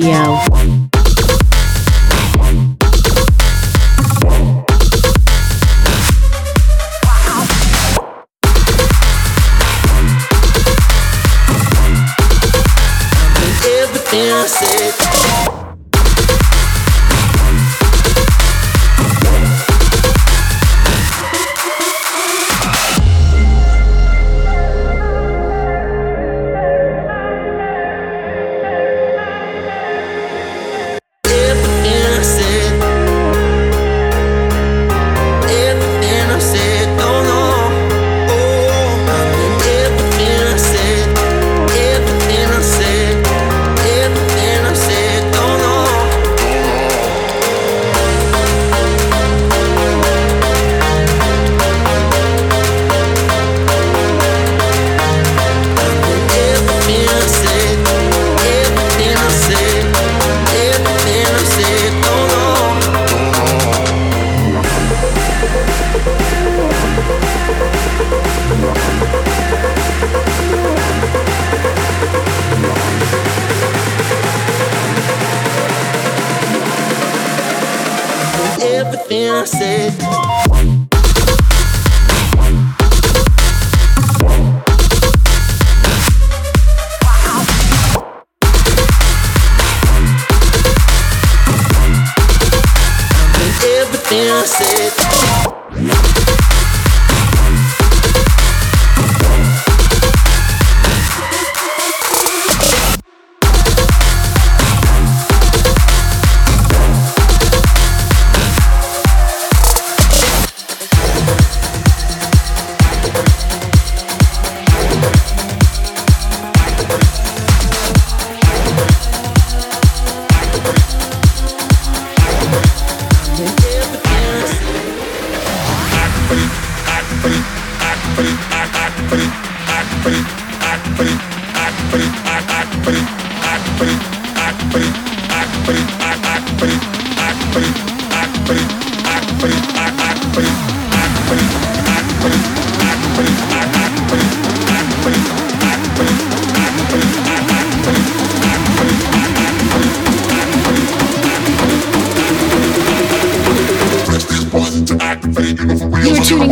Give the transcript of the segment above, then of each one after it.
Radio.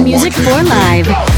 Music for Live.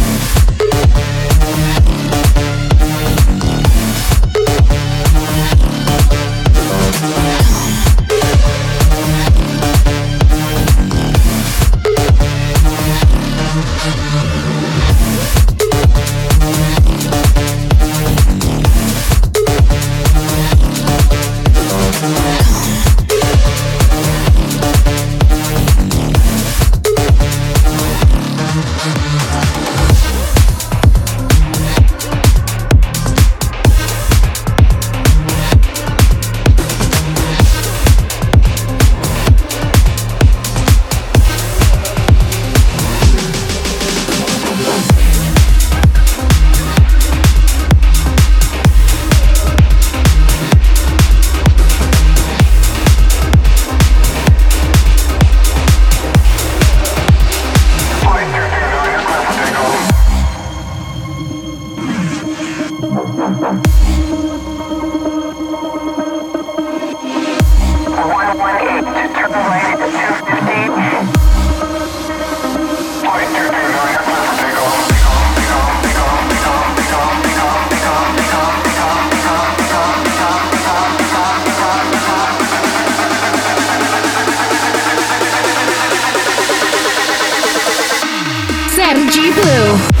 Blue.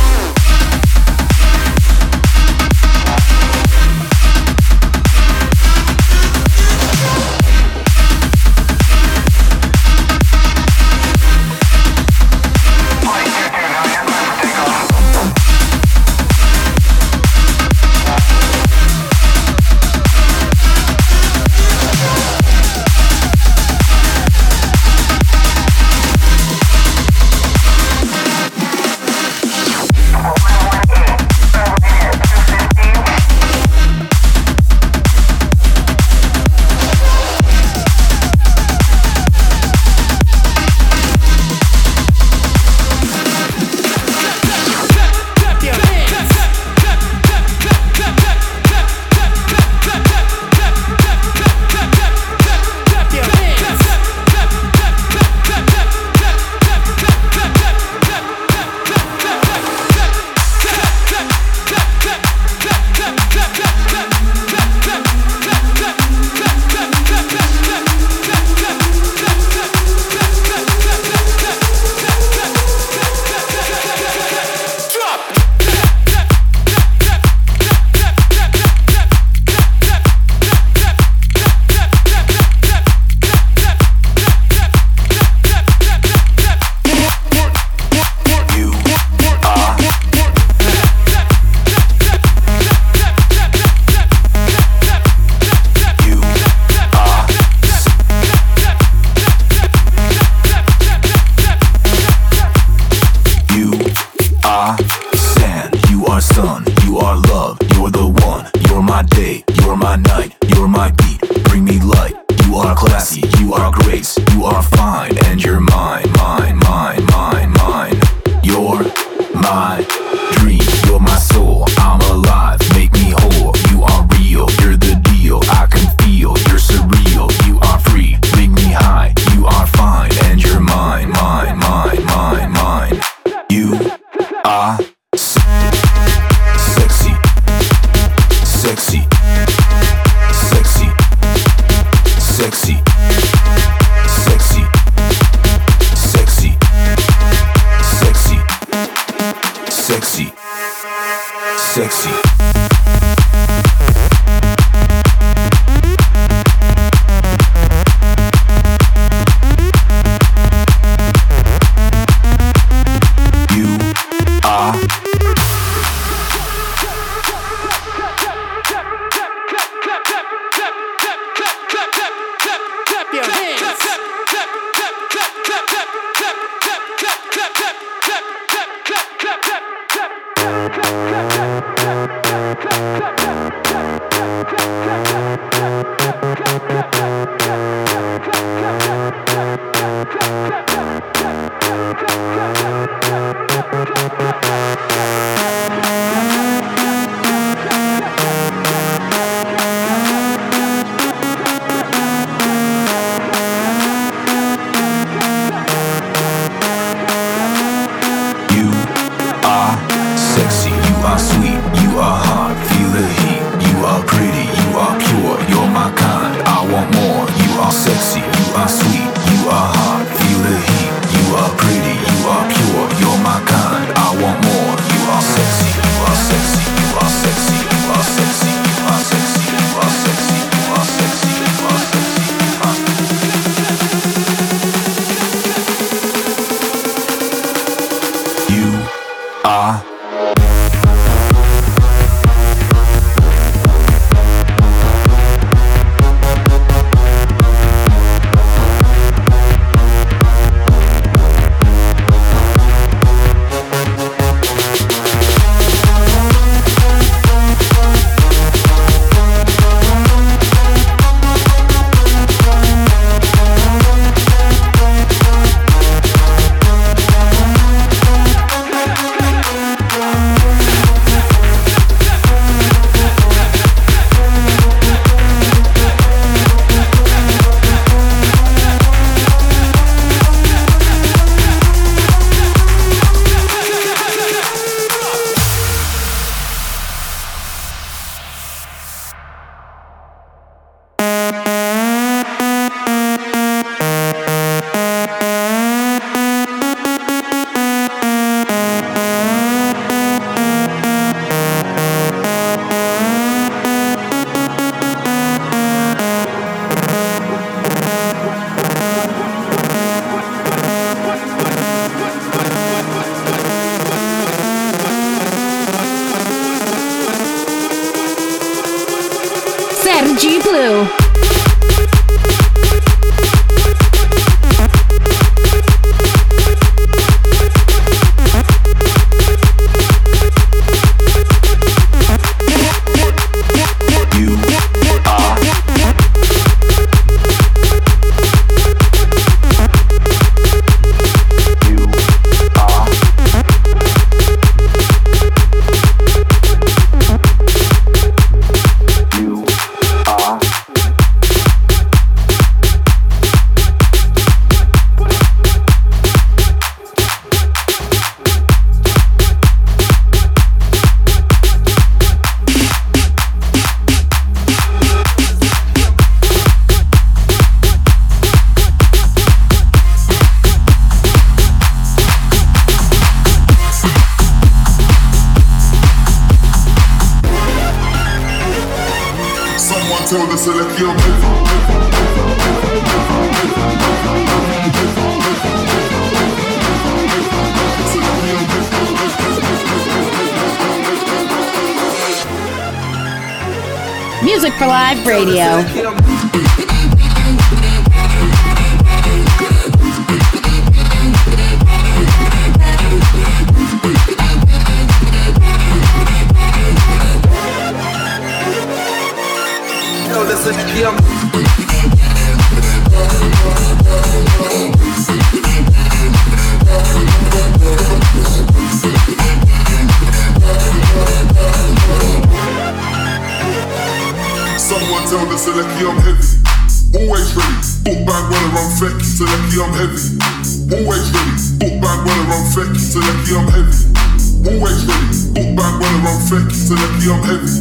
heavy. Always ready. Book bag runner, I'm fake. Selecki, I'm heavy.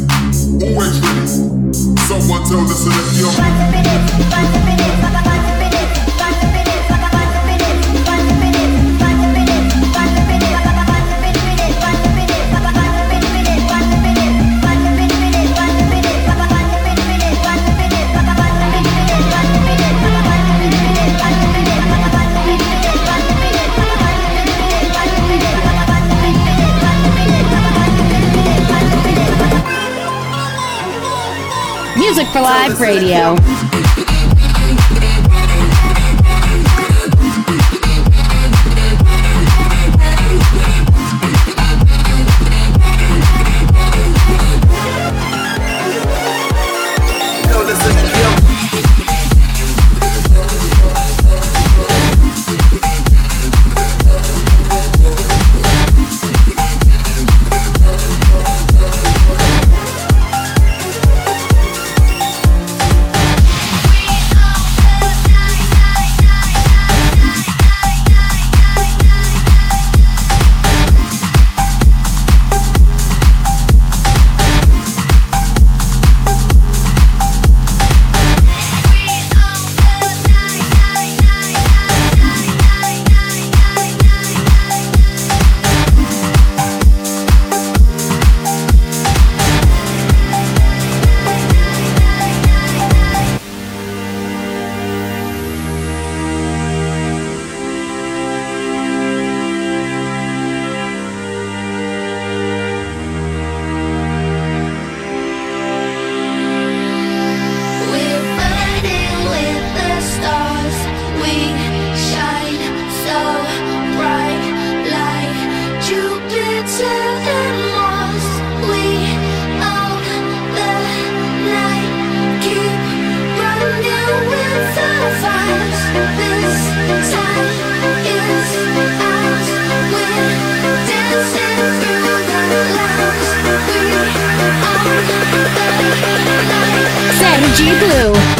Always ready. Someone tell the Selecki I'm heavy. for Live Radio. Blue.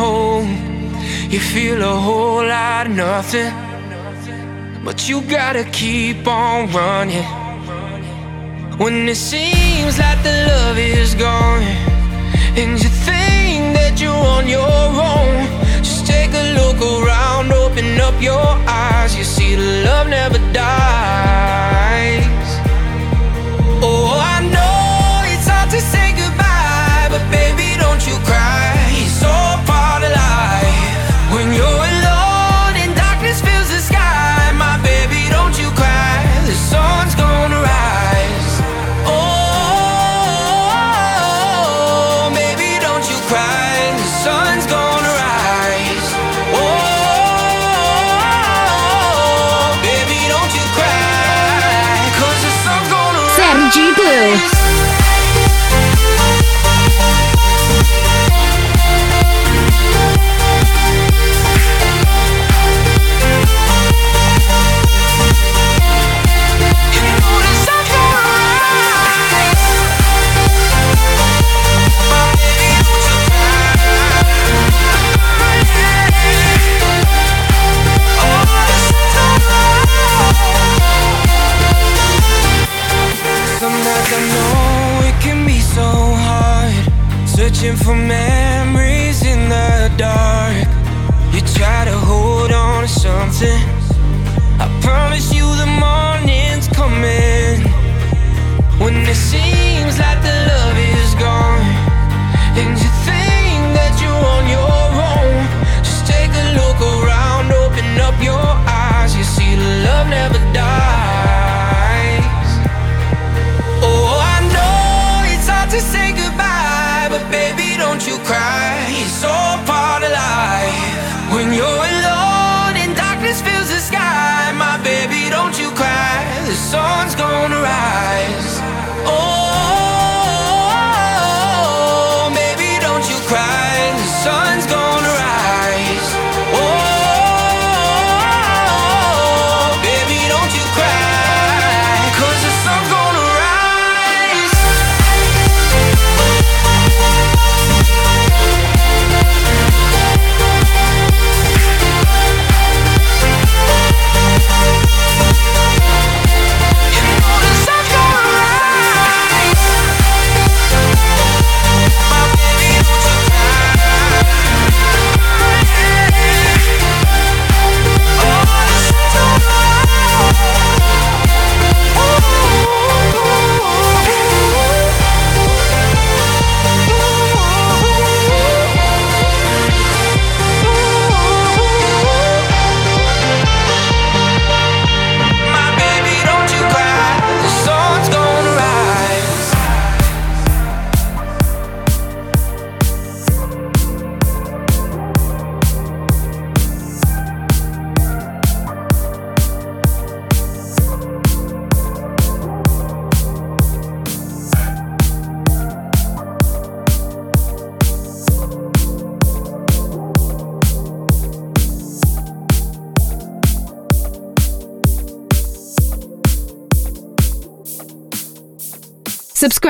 home, you feel a whole lot of nothing. But you gotta keep on running. When it seems like the love is gone, and you think that you're on your own, just take a look around, open up your eyes. You see, the love never dies. Oh, I know it's hard to say.